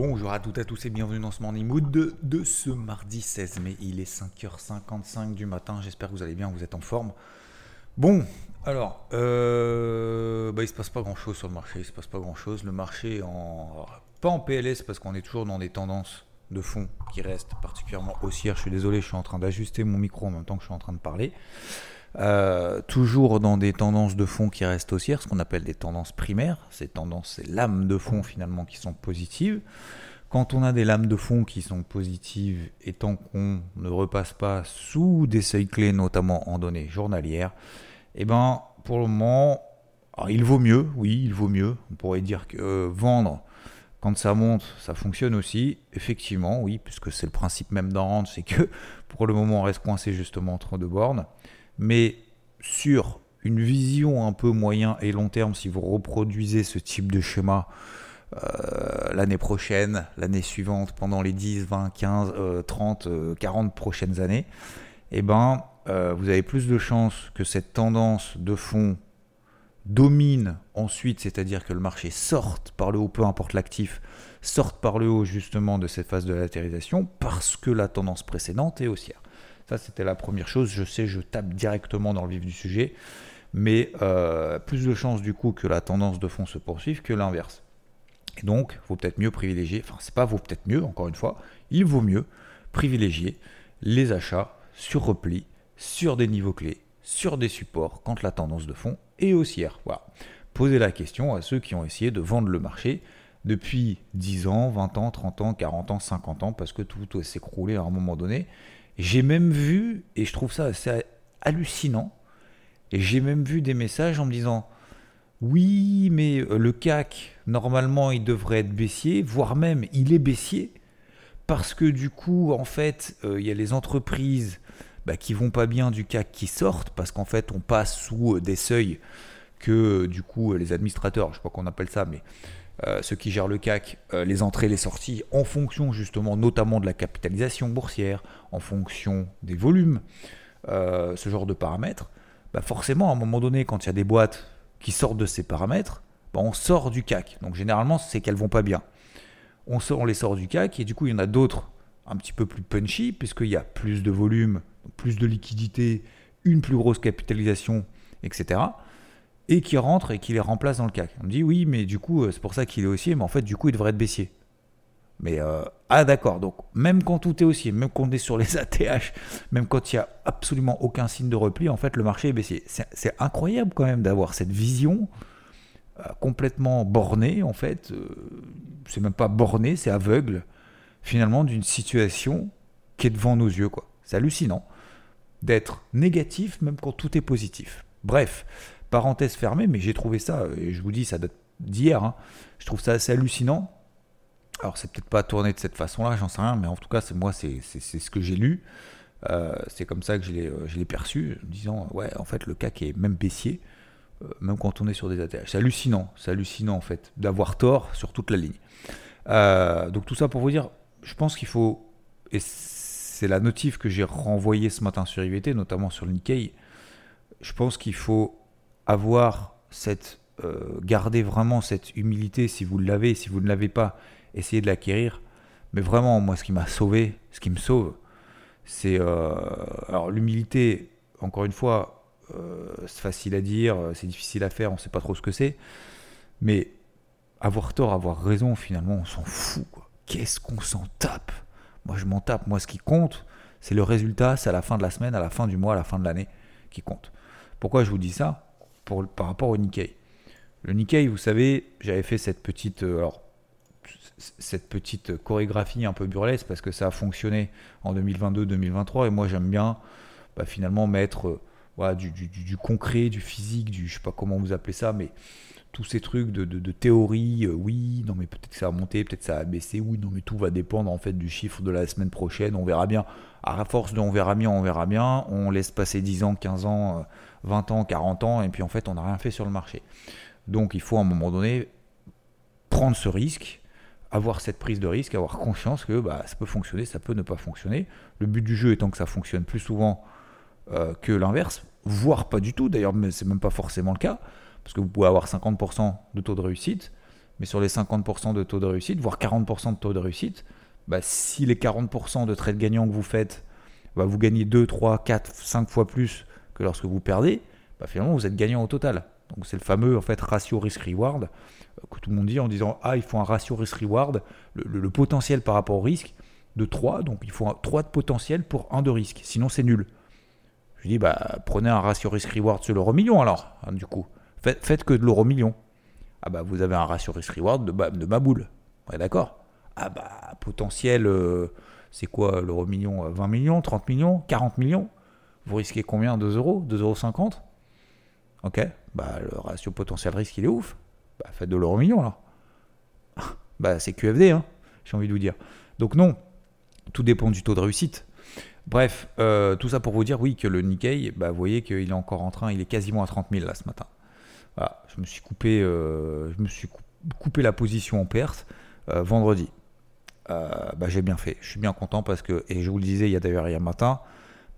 Bonjour à toutes et à tous et bienvenue dans ce Morning Mood de, ce mardi 16 mai. Il est 5h55 du matin. J'espère que vous allez bien, vous êtes en forme. Bon, alors, euh, bah, il se passe pas grand chose sur le marché. Il se passe pas grand chose. Le marché, en, pas en PLS parce qu'on est toujours dans des tendances de fond qui restent particulièrement haussières. Je suis désolé, je suis en train d'ajuster mon micro en même temps que je suis en train de parler. Euh, toujours dans des tendances de fond qui restent haussières, ce qu'on appelle des tendances primaires. Ces tendances, ces lames de fond finalement qui sont positives. Quand on a des lames de fond qui sont positives et tant qu'on ne repasse pas sous des seuils clés, notamment en données journalières, eh ben pour le moment, il vaut mieux, oui, il vaut mieux. On pourrait dire que euh, vendre quand ça monte, ça fonctionne aussi. Effectivement, oui, puisque c'est le principe même d'un range, c'est que pour le moment on reste coincé justement entre deux bornes. Mais sur une vision un peu moyen et long terme, si vous reproduisez ce type de schéma euh, l'année prochaine, l'année suivante, pendant les 10, 20, 15, 30, 40 prochaines années, eh ben, euh, vous avez plus de chances que cette tendance de fond domine ensuite, c'est-à-dire que le marché sorte par le haut, peu importe l'actif, sorte par le haut justement de cette phase de latérisation parce que la tendance précédente est haussière. Ça, c'était la première chose. Je sais, je tape directement dans le vif du sujet, mais euh, plus de chances du coup que la tendance de fond se poursuive que l'inverse. Et donc, il vaut peut-être mieux privilégier, enfin, c'est pas vaut peut-être mieux, encore une fois, il vaut mieux privilégier les achats sur repli, sur des niveaux clés, sur des supports quand la tendance de fond est haussière. Voilà. Posez la question à ceux qui ont essayé de vendre le marché depuis 10 ans, 20 ans, 30 ans, 40 ans, 50 ans, parce que tout écroulé à un moment donné. J'ai même vu, et je trouve ça assez hallucinant, et j'ai même vu des messages en me disant oui, mais euh, le CAC, normalement, il devrait être baissier, voire même il est baissier, parce que du coup, en fait, euh, il y a les entreprises bah, qui vont pas bien du CAC qui sortent, parce qu'en fait, on passe sous euh, des seuils que du coup les administrateurs, je sais pas qu'on appelle ça, mais euh, ceux qui gèrent le CAC, euh, les entrées, les sorties, en fonction justement notamment de la capitalisation boursière, en fonction des volumes, euh, ce genre de paramètres, bah forcément à un moment donné, quand il y a des boîtes qui sortent de ces paramètres, bah on sort du CAC. Donc généralement, c'est qu'elles vont pas bien. On, sort, on les sort du CAC et du coup, il y en a d'autres un petit peu plus punchy, puisqu'il y a plus de volume, plus de liquidité, une plus grosse capitalisation, etc et qui rentre et qui les remplace dans le CAC. On me dit oui, mais du coup, euh, c'est pour ça qu'il est haussier, mais en fait, du coup, il devrait être baissier. Mais euh, ah d'accord, donc même quand tout est haussier, même quand on est sur les ATH, même quand il n'y a absolument aucun signe de repli, en fait, le marché est baissier. C'est incroyable quand même d'avoir cette vision euh, complètement bornée, en fait. c'est même pas borné, c'est aveugle, finalement, d'une situation qui est devant nos yeux, quoi. C'est hallucinant d'être négatif même quand tout est positif. Bref, Parenthèse fermée, mais j'ai trouvé ça, et je vous dis, ça date d'hier, hein. je trouve ça assez hallucinant. Alors, c'est peut-être pas tourné de cette façon-là, j'en sais rien, mais en tout cas, c'est moi, c'est ce que j'ai lu. Euh, c'est comme ça que je l'ai euh, perçu, en disant, ouais, en fait, le CAC est même baissier, euh, même quand on est sur des ATH. C'est hallucinant, c'est hallucinant, en fait, d'avoir tort sur toute la ligne. donc, tout ça pour vous dire, je pense qu'il faut, et c'est la notif que j'ai renvoyée ce matin sur IVT, notamment sur le Nikkei, je pense qu'il faut avoir cette, euh, garder vraiment cette humilité si vous l'avez, si vous ne l'avez pas, essayez de l'acquérir. Mais vraiment, moi, ce qui m'a sauvé, ce qui me sauve, c'est euh, alors l'humilité. Encore une fois, euh, c'est facile à dire, c'est difficile à faire, on ne sait pas trop ce que c'est. Mais avoir tort, avoir raison, finalement, on s'en fout. Qu'est-ce qu'on s'en tape? Moi, je m'en tape. Moi, ce qui compte, c'est le résultat, c'est à la fin de la semaine, à la fin du mois, à la fin de l'année qui compte. Pourquoi je vous dis ça? Par rapport au Nikkei. Le Nikkei, vous savez, j'avais fait cette petite, euh, chorégraphie un peu burlesque parce que ça a fonctionné en 2022-2023 et moi j'aime bien bah, finalement mettre euh, voilà, du, concret, du physique, du je sais pas comment vous appelez ça, mais tous ces trucs de, théorie, euh, oui, non mais peut-être que ça va monter, peut-être que ça va baisser, oui, non mais tout va dépendre en fait du chiffre de la semaine prochaine, on verra bien. À force de on verra bien, on verra bien, on laisse passer 10 ans, 15 ans, 20 euh, ans, 40 ans, et puis en fait on n'a rien fait sur le marché. Donc il faut à un moment donné prendre ce risque, avoir cette prise de risque, avoir conscience que bah, ça peut fonctionner, ça peut ne pas fonctionner. Le but du jeu étant que ça fonctionne plus souvent euh, que l'inverse, voire pas du tout, d'ailleurs c'est même pas forcément le cas parce que vous pouvez avoir 50% de taux de réussite, mais sur les 50% de taux de réussite, voire 40% de taux de réussite, bah, si les 40% de trades gagnants que vous faites, bah, vous gagnez 2, 3, 4, 5 fois plus que lorsque vous perdez, bah, finalement vous êtes gagnant au total. Donc c'est le fameux en ratio risk-reward euh, que tout le monde dit en disant ah il faut un ratio risk-reward, le, potentiel par rapport au risque de 3, donc il faut 3 de potentiel pour 1 de risque, sinon c'est nul. Je dis bah prenez un ratio risk-reward sur l'euro million alors, hein, du coup. Faites, que de l'euro million. Ah bah vous avez un ratio risk-reward de, de ma boule. D'accord? Ah bah potentiel, euh, c'est quoi l'euro million 20 millions, 30 millions, 40 millions? Vous risquez combien? 2 euros? 2,50 euros Ok, bah le ratio potentiel risque il est ouf. Bah faites de l'euro million là. bah c'est QFD, hein, j'ai envie de vous dire. Donc non, tout dépend du taux de réussite. Bref, euh, tout ça pour vous dire, oui, que le Nikkei, bah, vous voyez qu'il est encore en train, il est quasiment à 30 000 là ce matin. Je me suis coupé, euh, je me suis coupé la position en perte euh, vendredi. bah, j'ai bien fait, je suis bien content parce que, et je vous le disais il d'ailleurs hier matin,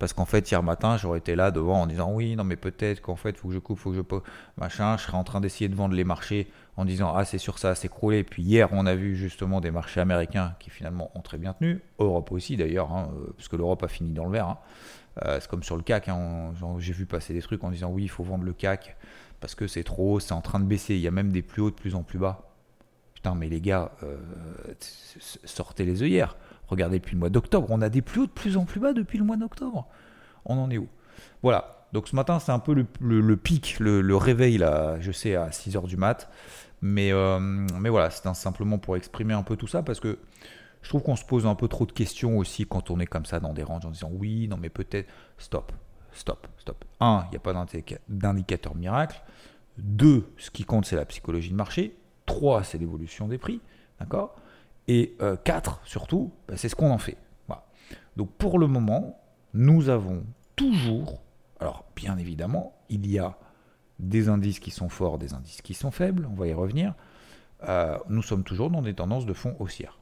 parce qu'en fait, hier matin, j'aurais été là devant en disant oui, non, mais peut-être qu'en fait, il faut que je coupe, faut que je. Machin, je serais en train d'essayer de vendre les marchés en disant ah, c'est sur ça, c'est s'écrouler. Puis hier, on a vu justement des marchés américains qui finalement ont très bien tenu. Europe aussi d'ailleurs, hein, euh, puisque l'Europe a fini dans le vert. Hein. Euh, c'est comme sur le CAC. Hein, j'ai vu passer des trucs en disant oui, il faut vendre le CAC parce que c'est trop haut, c'est en train de baisser. Il y a même des plus hauts de plus en plus bas. Putain, mais les gars, euh, sortez les œillères. Regardez depuis le mois d'octobre, on a des plus hauts de plus en plus bas depuis le mois d'octobre. On en est où? Voilà. Donc ce matin, c'est un peu le, pic, le, réveil, je sais, à 6h du mat. Mais, euh, mais voilà, c'est simplement pour exprimer un peu tout ça parce que je trouve qu'on se pose un peu trop de questions aussi quand on est comme ça dans des ranges en disant oui, non, mais peut-être. Stop, stop, stop. Un, il n'y a pas d'indicateur miracle. Deux, ce qui compte, c'est la psychologie de marché. Trois, c'est l'évolution des prix. D'accord? Et 4, euh, surtout, bah, c'est ce qu'on en fait. Donc pour le moment, nous avons toujours, alors bien évidemment, il y a des indices qui sont forts, des indices qui sont faibles, on va y revenir. Euh, nous sommes toujours dans des tendances de fond haussières.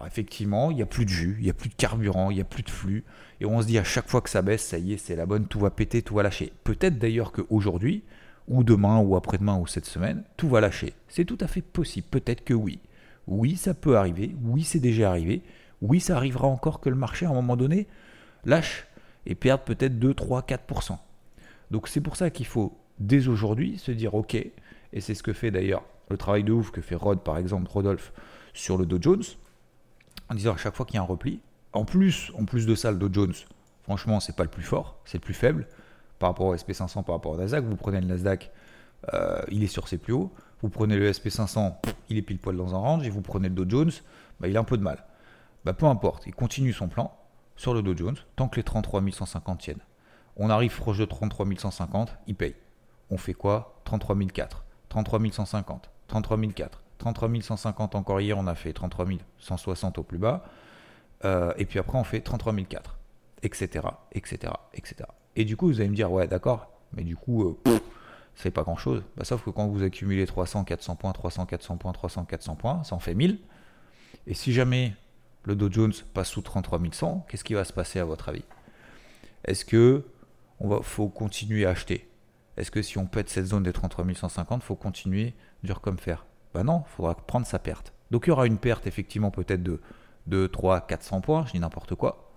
Alors effectivement, il n'y a plus de jus, il n'y a plus de carburant, il n'y a plus de flux, et on se dit à chaque fois que ça baisse, ça y est, c'est la bonne, tout va péter, tout va lâcher. Peut-être d'ailleurs qu'aujourd'hui, ou demain, ou après-demain, ou cette semaine, tout va lâcher. C'est tout à fait possible, peut-être que oui. Oui, ça peut arriver. Oui, c'est déjà arrivé. Oui, ça arrivera encore que le marché, à un moment donné, lâche et perde peut-être 2, 3, 4%. Donc c'est pour ça qu'il faut, dès aujourd'hui, se dire, OK, et c'est ce que fait d'ailleurs le travail de ouf que fait Rod, par exemple, Rodolphe, sur le Dow Jones, en disant à chaque fois qu'il y a un repli, en plus, en plus de ça, le Dow Jones, franchement, c'est pas le plus fort, c'est le plus faible par rapport au SP500, par rapport au Nasdaq. Vous prenez le Nasdaq, euh, il est sur ses plus hauts. Vous prenez le SP500, il est pile poil dans un range, et vous prenez le Dow Jones, bah, il a un peu de mal. Bah, peu importe, il continue son plan sur le Dow Jones tant que les 33 150 tiennent. On arrive proche de 33 150, il paye. On fait quoi? 33 004, 33 150, 33 004, 33 150 encore hier, on a fait 33 160 au plus bas. Euh, et puis après, on fait 33 004, etc., etc., etc. Et du coup, vous allez me dire, ouais, d'accord, mais du coup, euh, c'est pas grand chose. Bah, sauf que quand vous accumulez 300, 400 points, 300, 400 points, 300, 400 points, ça en fait 1000. Et si jamais le Dow Jones passe sous 33 100, qu'est-ce qui va se passer à votre avis? Est-ce que on va, faut continuer à acheter? Est-ce que si on pète cette zone des 33 150, faut continuer dur comme fer? Bah non, il faudra prendre sa perte. Donc il y aura une perte effectivement peut-être de 2, 3, 400 points, je dis n'importe quoi.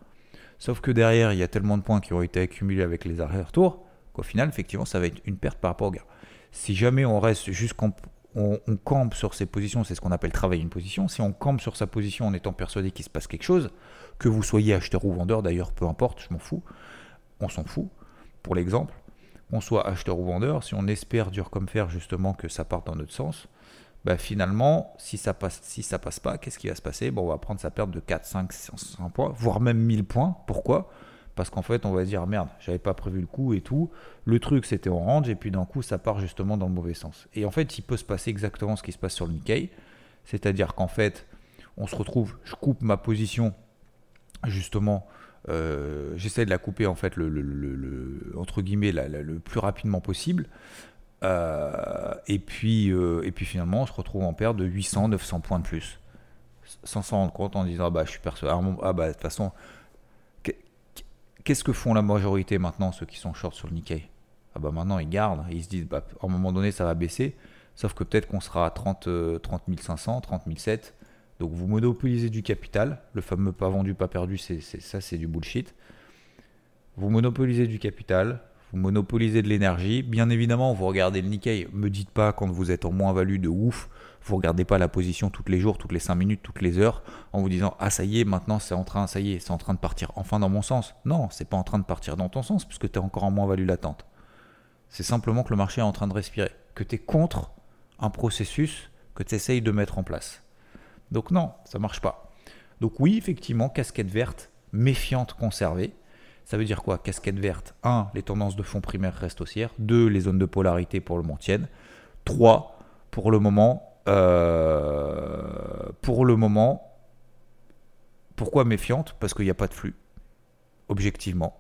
Sauf que derrière, il y a tellement de points qui ont été accumulés avec les arrière-retours qu'au final, effectivement, ça va être une perte par rapport au gars. Si jamais on reste juste on, on, campe sur ses positions, c'est ce qu'on appelle travailler une position. Si on campe sur sa position en étant persuadé qu'il se passe quelque chose, que vous soyez acheteur ou vendeur, d'ailleurs, peu importe, je m'en fous, on s'en fout. Pour l'exemple, qu'on soit acheteur ou vendeur, si on espère dur comme fer justement que ça parte dans notre sens, bah finalement, si ça passe, si ça passe pas, qu'est-ce qui va se passer? Bon, On va prendre sa perte de 4, 5, 500 points, voire même 1000 points. Pourquoi? Parce qu'en fait, on va dire merde, j'avais pas prévu le coup et tout. Le truc, c'était en range, et puis d'un coup, ça part justement dans le mauvais sens. Et en fait, il peut se passer exactement ce qui se passe sur le Nikkei, c'est-à-dire qu'en fait, on se retrouve, je coupe ma position, justement, euh, j'essaie de la couper en fait, le, entre guillemets, le plus rapidement possible. Euh, et, puis, euh, et puis finalement, on se retrouve en perte de 800, 900 points de plus. Sans s'en rendre compte en disant, ah bah, je suis persuadé, ah bah, de toute façon, Qu'est-ce que font la majorité maintenant, ceux qui sont short sur le Nikkei? Ah bah maintenant ils gardent, ils se disent bah, à un moment donné ça va baisser. Sauf que peut-être qu'on sera à 30, 30 500, 30 700. Donc vous monopolisez du capital. Le fameux pas vendu, pas perdu, c'est, ça c'est du bullshit. Vous monopolisez du capital, vous monopolisez de l'énergie. Bien évidemment, vous regardez le Nikkei. Me dites pas quand vous êtes en moins-value de ouf, vous regardez pas la position tous les jours, toutes les 5 minutes, toutes les heures, en vous disant ah ça y est, maintenant c'est en train, ça y est, c'est en train de partir enfin dans mon sens. Non, c'est pas en train de partir dans ton sens puisque tu es encore en moins-value latente. C'est simplement que le marché est en train de respirer, que tu es contre un processus que tu essayes de mettre en place. Donc non, ça marche pas. Donc oui, effectivement, casquette verte, méfiante, conservée. Ça veut dire quoi? Casquette verte 1. Les tendances de fonds primaires restent haussières. 2. Les zones de polarité pour le moment tiennent. 3. Pour le moment, euh, pour le moment, pourquoi méfiante? Parce qu'il n'y a pas de flux. Objectivement.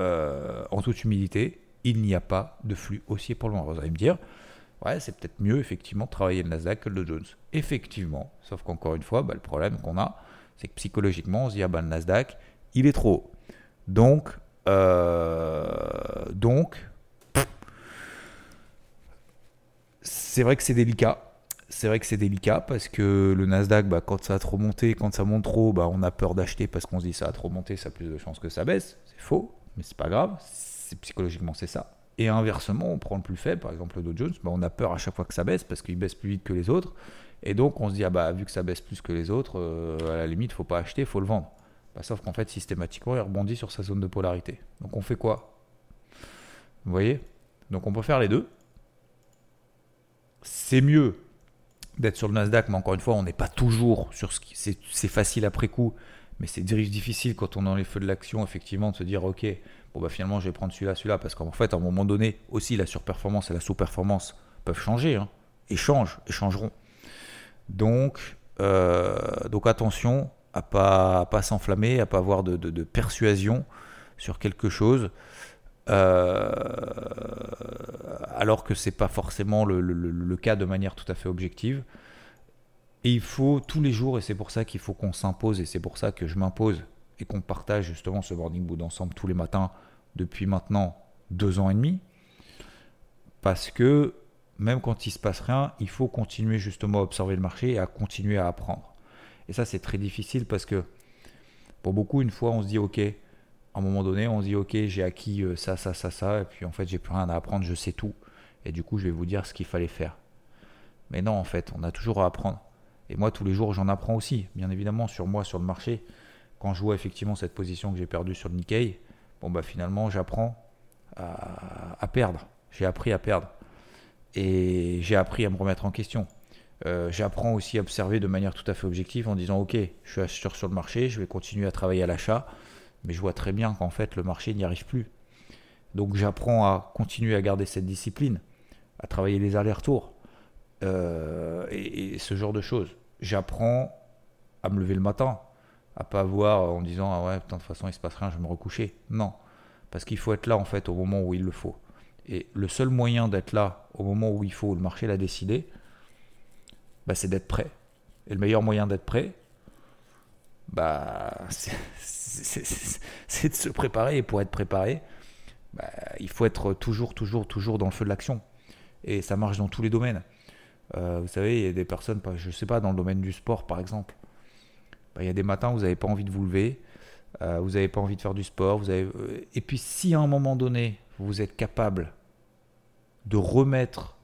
Euh, en toute humilité, il n'y a pas de flux haussier pour le moment. Vous allez me dire, ouais, c'est peut-être mieux effectivement de travailler le Nasdaq que le Jones. Effectivement, sauf qu'encore une fois, bah, le problème qu'on a, c'est que psychologiquement, on se dit, ah bah, le Nasdaq, il est trop haut. Donc, euh, donc c'est vrai que c'est délicat. C'est vrai que c'est délicat parce que le Nasdaq, bah, quand ça a trop monté, quand ça monte trop, bah, on a peur d'acheter parce qu'on se dit ça a trop monté, ça a plus de chances que ça baisse. C'est faux, mais c'est pas grave. C'est psychologiquement c'est ça. Et inversement, on prend le plus faible, par exemple le Dow Jones, bah, on a peur à chaque fois que ça baisse parce qu'il baisse plus vite que les autres. Et donc on se dit, ah bah vu que ça baisse plus que les autres, euh, à la limite, faut pas acheter, faut le vendre. Bah, sauf qu'en fait, systématiquement, il rebondit sur sa zone de polarité. Donc on fait quoi? Vous voyez? Donc on peut faire les deux. C'est mieux d'être sur le Nasdaq, mais encore une fois, on n'est pas toujours sur ce qui. C'est facile après coup, mais c'est difficile quand on est dans les feux de l'action, effectivement, de se dire, ok, bon bah finalement je vais prendre celui-là, celui-là, parce qu'en fait à un moment donné aussi la surperformance et la sous-performance peuvent changer, hein, et changent, et changeront. Donc, euh, donc attention à pas, pas s'enflammer, à pas avoir de, persuasion sur quelque chose. Euh, alors que c'est pas forcément le, le, cas de manière tout à fait objective. Et il faut tous les jours, et c'est pour ça qu'il faut qu'on s'impose, et c'est pour ça que je m'impose et qu'on partage justement ce Morning Boot ensemble tous les matins depuis maintenant deux ans et demi. Parce que même quand il se passe rien, il faut continuer justement à observer le marché et à continuer à apprendre. Et ça, c'est très difficile parce que pour beaucoup, une fois, on se dit, OK, à un moment donné, on se dit, OK, j'ai acquis euh, ça, ça, ça, ça, et puis en fait, j'ai plus rien à apprendre, je sais tout. Et du coup, je vais vous dire ce qu'il fallait faire. Mais non, en fait, on a toujours à apprendre. Et moi, tous les jours, j'en apprends aussi, bien évidemment, sur moi, sur le marché quand je vois effectivement cette position que j'ai perdue sur le Nikkei, bon bah finalement j'apprends à, perdre. J'ai appris à perdre. Et j'ai appris à me remettre en question. Euh, j'apprends aussi à observer de manière tout à fait objective en disant ok, je suis acheteur sur le marché, je vais continuer à travailler à l'achat, mais je vois très bien qu'en fait le marché n'y arrive plus. Donc j'apprends à continuer à garder cette discipline, à travailler les allers-retours euh, et, ce genre de choses. J'apprends à me lever le matin, à pas voir en disant ah ouais, de toute façon il se passe rien, je vais me recoucher. Non, parce qu'il faut être là en fait au moment où il le faut. Et le seul moyen d'être là au moment où il faut, le marché l'a décidé, bah, c'est d'être prêt. Et le meilleur moyen d'être prêt, bah, c'est de se préparer. Et pour être préparé, bah, il faut être toujours, toujours, toujours dans le feu de l'action. Et ça marche dans tous les domaines. Euh, vous savez, il y a des personnes, je ne sais pas, dans le domaine du sport par exemple, bah, il y a des matins où vous n'avez pas envie de vous lever, euh, vous n'avez pas envie de faire du sport. Euh, et puis si à un moment donné, vous êtes capable de remettre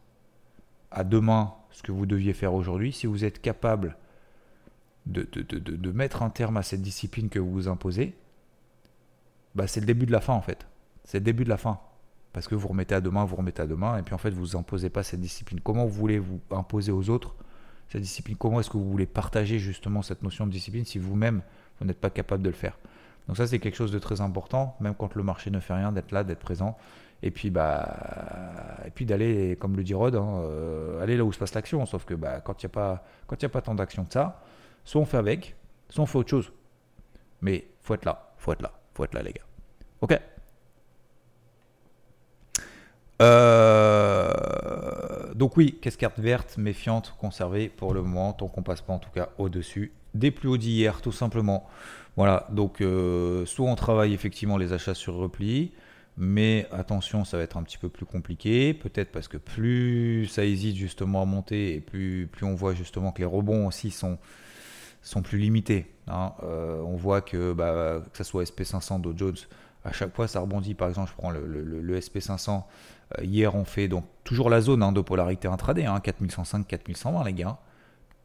à demain ce que vous deviez faire aujourd'hui, si vous êtes capable de, mettre un terme à cette discipline que vous vous imposez, bah c'est le début de la fin en fait. C'est le début de la fin. Parce que vous remettez à demain, vous remettez à demain, et puis en fait vous imposez pas cette discipline. Comment vous voulez vous imposer aux autres cette discipline? Comment est-ce que vous voulez partager justement cette notion de discipline si vous-même, vous, n'êtes pas capable de le faire? Donc ça, c'est quelque chose de très important, même quand le marché ne fait rien, d'être là, d'être présent. Et puis, bah, et puis d'aller, comme le dit Rod, hein, euh, aller là où se passe l'action. Sauf que bah, quand il n'y a, pas, quand a pas tant d'action que ça, soit on fait avec, soit on fait autre chose. Mais faut être là, faut être là, faut être là, les gars. Ok euh, donc oui, casquette verte, méfiante, conservée pour le moment, tant qu'on passe pas en tout cas au-dessus des plus hauts d'hier, tout simplement. Voilà, donc euh, soit on travaille effectivement les achats sur repli, Mais attention, ça va être un petit peu plus compliqué, peut-être parce que plus ça hésite justement à monter et plus, plus on voit justement que les rebonds aussi sont, sont plus limités. Hein. Euh, on voit que, bah, que ce soit SP500, Dow Jones, à chaque fois ça rebondit. Par exemple, je prends le, SP500. Euh, hier, on fait donc toujours la zone hein, de polarité intraday, hein, 4105, 4120, les gars.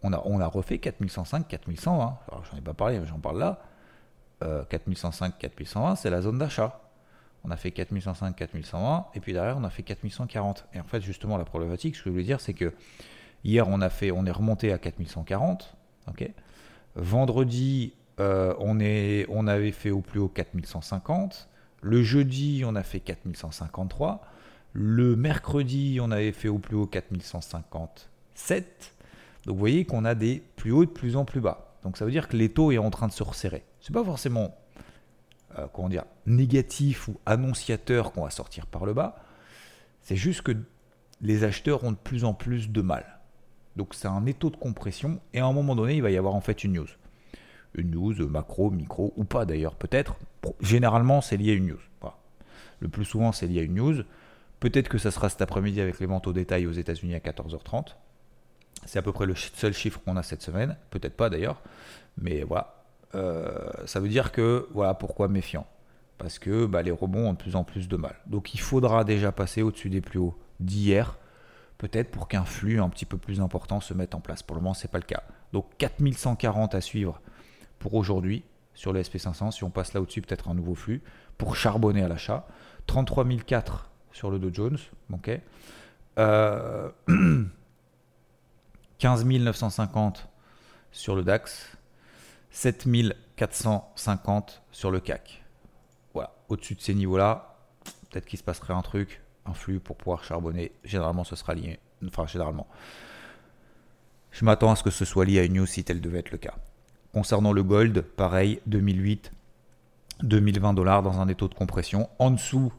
On a, on a refait 4105, 4120. Alors, j'en ai pas parlé, j'en parle là. 4105, euh, 4120, c'est la zone d'achat. On a fait 4105, 4120, et puis derrière, on a fait 4140. Et en fait, justement, la problématique, ce que je voulais dire, c'est que hier, on, a fait, on est remonté à 4140. ok? Vendredi, euh, on, est, on avait fait au plus haut 4150. Le jeudi, on a fait 4153. Le mercredi, on avait fait au plus haut 4157. Donc vous voyez qu'on a des plus hauts de plus en plus bas. Donc ça veut dire que les taux est en train de se resserrer. C'est pas forcément euh, comment dire négatif ou annonciateur qu'on va sortir par le bas. C'est juste que les acheteurs ont de plus en plus de mal. Donc c'est un étau de compression et à un moment donné, il va y avoir en fait une news. Une news macro, micro ou pas d'ailleurs, peut-être. Généralement, c'est lié à une news. Le plus souvent, c'est lié à une news. Peut-être que ça sera cet après-midi avec les ventes au détail aux États-Unis à 14h30. C'est à peu près le seul chiffre qu'on a cette semaine. Peut-être pas d'ailleurs. Mais voilà. Euh, ça veut dire que, voilà pourquoi méfiant? Parce que bah, les rebonds ont de plus en plus de mal. Donc il faudra déjà passer au-dessus des plus hauts d'hier. Peut-être pour qu'un flux un petit peu plus important se mette en place. Pour le moment, ce n'est pas le cas. Donc 4140 à suivre pour aujourd'hui sur le SP500. Si on passe là au-dessus, peut-être un nouveau flux. Pour charbonner à l'achat. 33004 sur le Dow Jones. ok euh, 15 950 sur le DAX, 7450 sur le CAC. Voilà, au-dessus de ces niveaux-là, peut-être qu'il se passerait un truc, un flux pour pouvoir charbonner. Généralement, ce sera lié. Enfin, généralement. Je m'attends à ce que ce soit lié à une news si tel devait être le cas. Concernant le gold, pareil, 2008, 2020 dollars dans un étau de compression. En dessous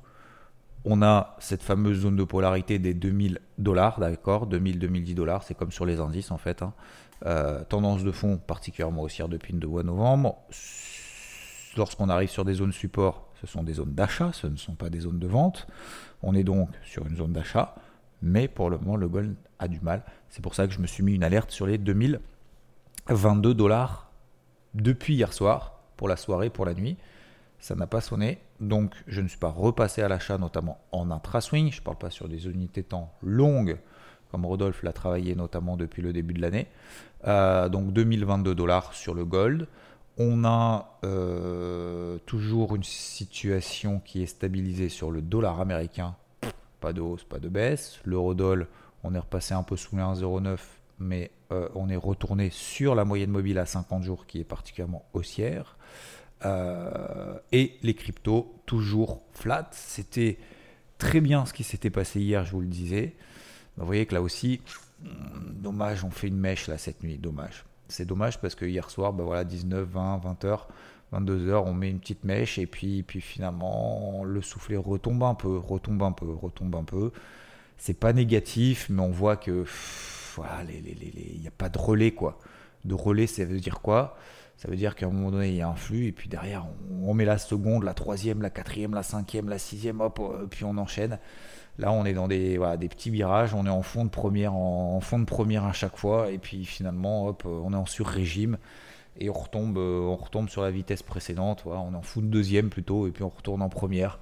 on a cette fameuse zone de polarité des 2000 dollars, d'accord 2000-2010 dollars, c'est comme sur les indices en fait. Hein. Euh, tendance de fond particulièrement haussière depuis le 2 novembre. Lorsqu'on arrive sur des zones support, ce sont des zones d'achat, ce ne sont pas des zones de vente. On est donc sur une zone d'achat, mais pour le moment, le gold a du mal. C'est pour ça que je me suis mis une alerte sur les 2022 dollars depuis hier soir, pour la soirée, pour la nuit ça n'a pas sonné. Donc je ne suis pas repassé à l'achat, notamment en intra-swing. Je ne parle pas sur des unités temps longues, comme Rodolphe l'a travaillé notamment depuis le début de l'année. Euh, donc 2022 dollars sur le gold. On a euh, toujours une situation qui est stabilisée sur le dollar américain. Pas de hausse, pas de baisse. L'eurodoll, on est repassé un peu sous les 1,09, mais euh, on est retourné sur la moyenne mobile à 50 jours qui est particulièrement haussière. Et les cryptos, toujours flat. C'était très bien ce qui s'était passé hier, je vous le disais. Vous voyez que là aussi, hmm, dommage, on fait une mèche là cette nuit, dommage. C'est dommage parce que hier soir, bah voilà, 19, 20, 20 h 22 h on met une petite mèche et puis, puis finalement le soufflet retombe un peu, retombe un peu, retombe un peu. C'est pas négatif, mais on voit que voilà, il n'y a pas de relais quoi. De relais, ça veut dire quoi? Ça veut dire qu'à un moment donné, il y a un flux, et puis derrière, on, met la seconde, la troisième, la quatrième, la cinquième, la sixième, hop, euh, puis on enchaîne. Là, on est dans des, petits virages, on est en fond de première, en, fond de première à chaque fois, et puis finalement, euh, on est en sur-régime, et on retombe, euh, on retombe sur la vitesse précédente, on est en fond de deuxième plutôt, et puis on retourne en première.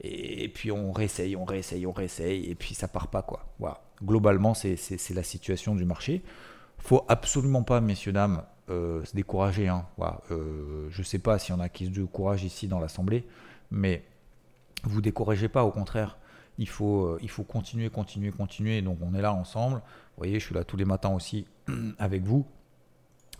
Et, puis on réessaye, on réessaye, on réessaye, et puis ça part pas quoi. Voilà. Globalement, c'est la situation du marché. Faut absolument pas, messieurs dames, euh, se décourager. Hein. Euh, je ne sais pas s'il y en a qui se découragent ici dans l'Assemblée, mais vous découragez pas, au contraire. Il faut, euh, il faut continuer, continuer, continuer. Donc on est là ensemble. Vous voyez, je suis là tous les matins aussi avec vous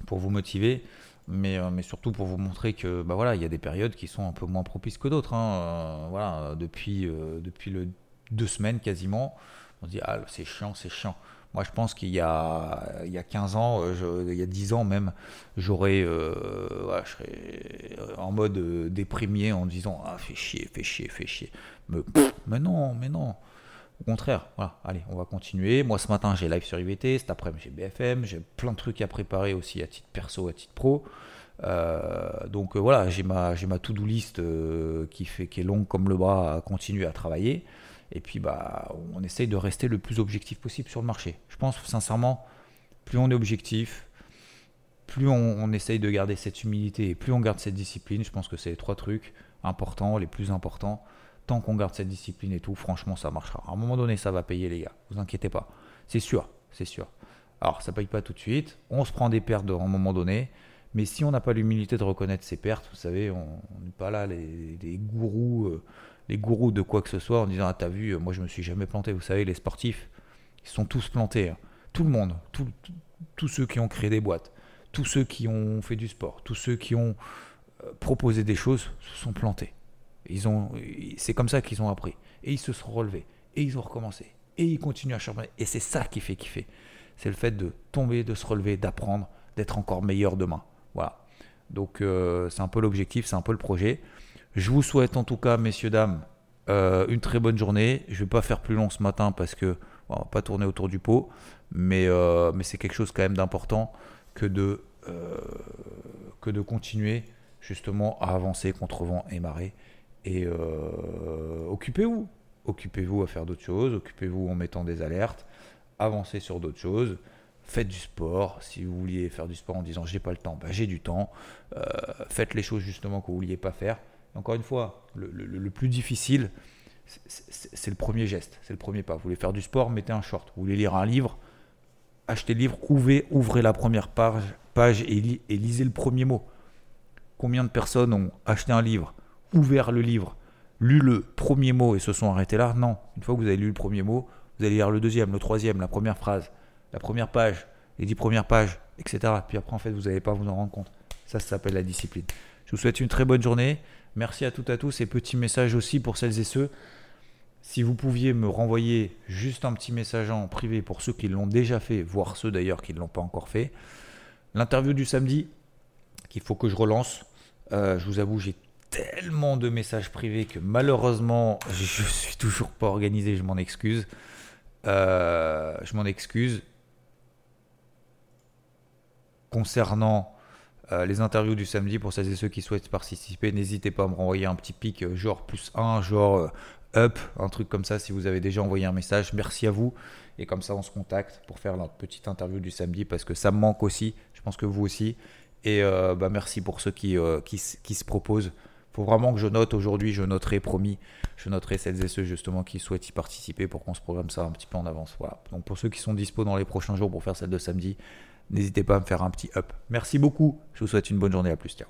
pour vous motiver, mais, mais surtout pour vous montrer que bah voilà, il y a des périodes qui sont un peu moins propices que d'autres. Hein. voilà, depuis, depuis le deux semaines quasiment, on se dit ah c'est chiant, c'est chiant. Moi, je pense qu'il y a, y a 15 ans, euh, il y a 10 ans même, j'aurais, euh, je serais euh, en mode déprimé en disant Ah, fais chier, fais chier, fais chier. Mais, non, mais non. Au contraire, voilà, allez, on va continuer. Moi, ce matin, j'ai live sur IVT, cet après-midi, j'ai BFM, j'ai plein de trucs à préparer aussi à titre perso, à titre pro. Euh, donc euh, voilà, j'ai ma, ma to-do list euh, qui, fait, qui est longue comme le bras à continuer à travailler. Et puis, bah, on essaye de rester le plus objectif possible sur le marché. Je pense sincèrement, plus on est objectif, plus on, essaye de garder cette humilité et plus on garde cette discipline. Je pense que c'est les trois trucs importants, les plus importants. Tant qu'on garde cette discipline et tout, franchement, ça marchera. À un moment donné, ça va payer, les gars. Vous inquiétez pas. C'est sûr, c'est sûr. Alors, ça paye pas tout de suite. On se prend des pertes à un moment donné. Mais si on n'a pas l'humilité de reconnaître ses pertes, vous savez, on n'est pas là les, gourous, euh, les gourous de quoi que ce soit en disant ah t'as vu, euh, moi je me suis jamais planté. Vous savez, les sportifs, ils sont tous plantés. Hein. Tout le monde, tous ceux qui ont créé des boîtes, tous ceux qui ont fait du sport, tous ceux qui ont euh, proposé des choses se sont plantés. Ils ont, c'est comme ça qu'ils ont appris. Et ils se sont relevés. Et ils ont recommencé. Et ils continuent à charbonner. Et c'est ça qui fait kiffer. C'est le fait de tomber, de se relever, d'apprendre, d'être encore meilleur demain. Voilà. Donc euh, c'est un peu l'objectif, c'est un peu le projet. Je vous souhaite en tout cas, messieurs, dames, euh, une très bonne journée. Je ne vais pas faire plus long ce matin parce que on va pas tourner autour du pot, mais, euh, c'est quelque chose quand même d'important que de, que de continuer justement à avancer contre vent et marée. Et occupez-vous, occupez-vous à faire d'autres choses, occupez-vous en mettant des alertes, avancez sur d'autres choses faites du sport. Si vous vouliez faire du sport en disant j'ai pas le temps, ben, j'ai du temps. Euh, faites les choses justement que vous vouliez pas faire. Encore une fois, le, plus difficile, c'est le premier geste, c'est le premier pas. Vous voulez faire du sport, mettez un short. Vous voulez lire un livre, achetez le livre, ouvrez, ouvrez la première page, page et, lisez le premier mot. Combien de personnes ont acheté un livre, ouvert le livre, lu le premier mot et se sont arrêtés là? Non. Une fois que vous avez lu le premier mot, vous allez lire le deuxième, le troisième, la première phrase la première page, les dix premières pages, etc. Puis après, en fait, vous n'allez pas vous en rendre compte. Ça s'appelle la discipline. Je vous souhaite une très bonne journée. Merci à toutes et à tous. Et petit message aussi pour celles et ceux. Si vous pouviez me renvoyer juste un petit message en privé pour ceux qui l'ont déjà fait, voire ceux d'ailleurs qui ne l'ont pas encore fait. L'interview du samedi, qu'il faut que je relance. Euh, je vous avoue, j'ai tellement de messages privés que malheureusement, je suis toujours pas organisé. Je m'en excuse. Euh, je m'en excuse concernant euh, les interviews du samedi, pour celles et ceux qui souhaitent participer, n'hésitez pas à me renvoyer un petit pic, euh, genre plus 1, genre euh, up, un truc comme ça, si vous avez déjà envoyé un message. Merci à vous. Et comme ça, on se contacte pour faire notre petite interview du samedi, parce que ça me manque aussi. Je pense que vous aussi. Et bah, merci pour ceux qui, qui, qui se proposent faut vraiment que je note aujourd'hui, je noterai, promis, je noterai celles et ceux justement qui souhaitent y participer pour qu'on se programme ça un petit peu en avance. Voilà. Donc pour ceux qui sont dispo dans les prochains jours pour faire celle de samedi, N'hésitez pas à me faire un petit up. Merci beaucoup. Je vous souhaite une bonne journée. À plus. Ciao.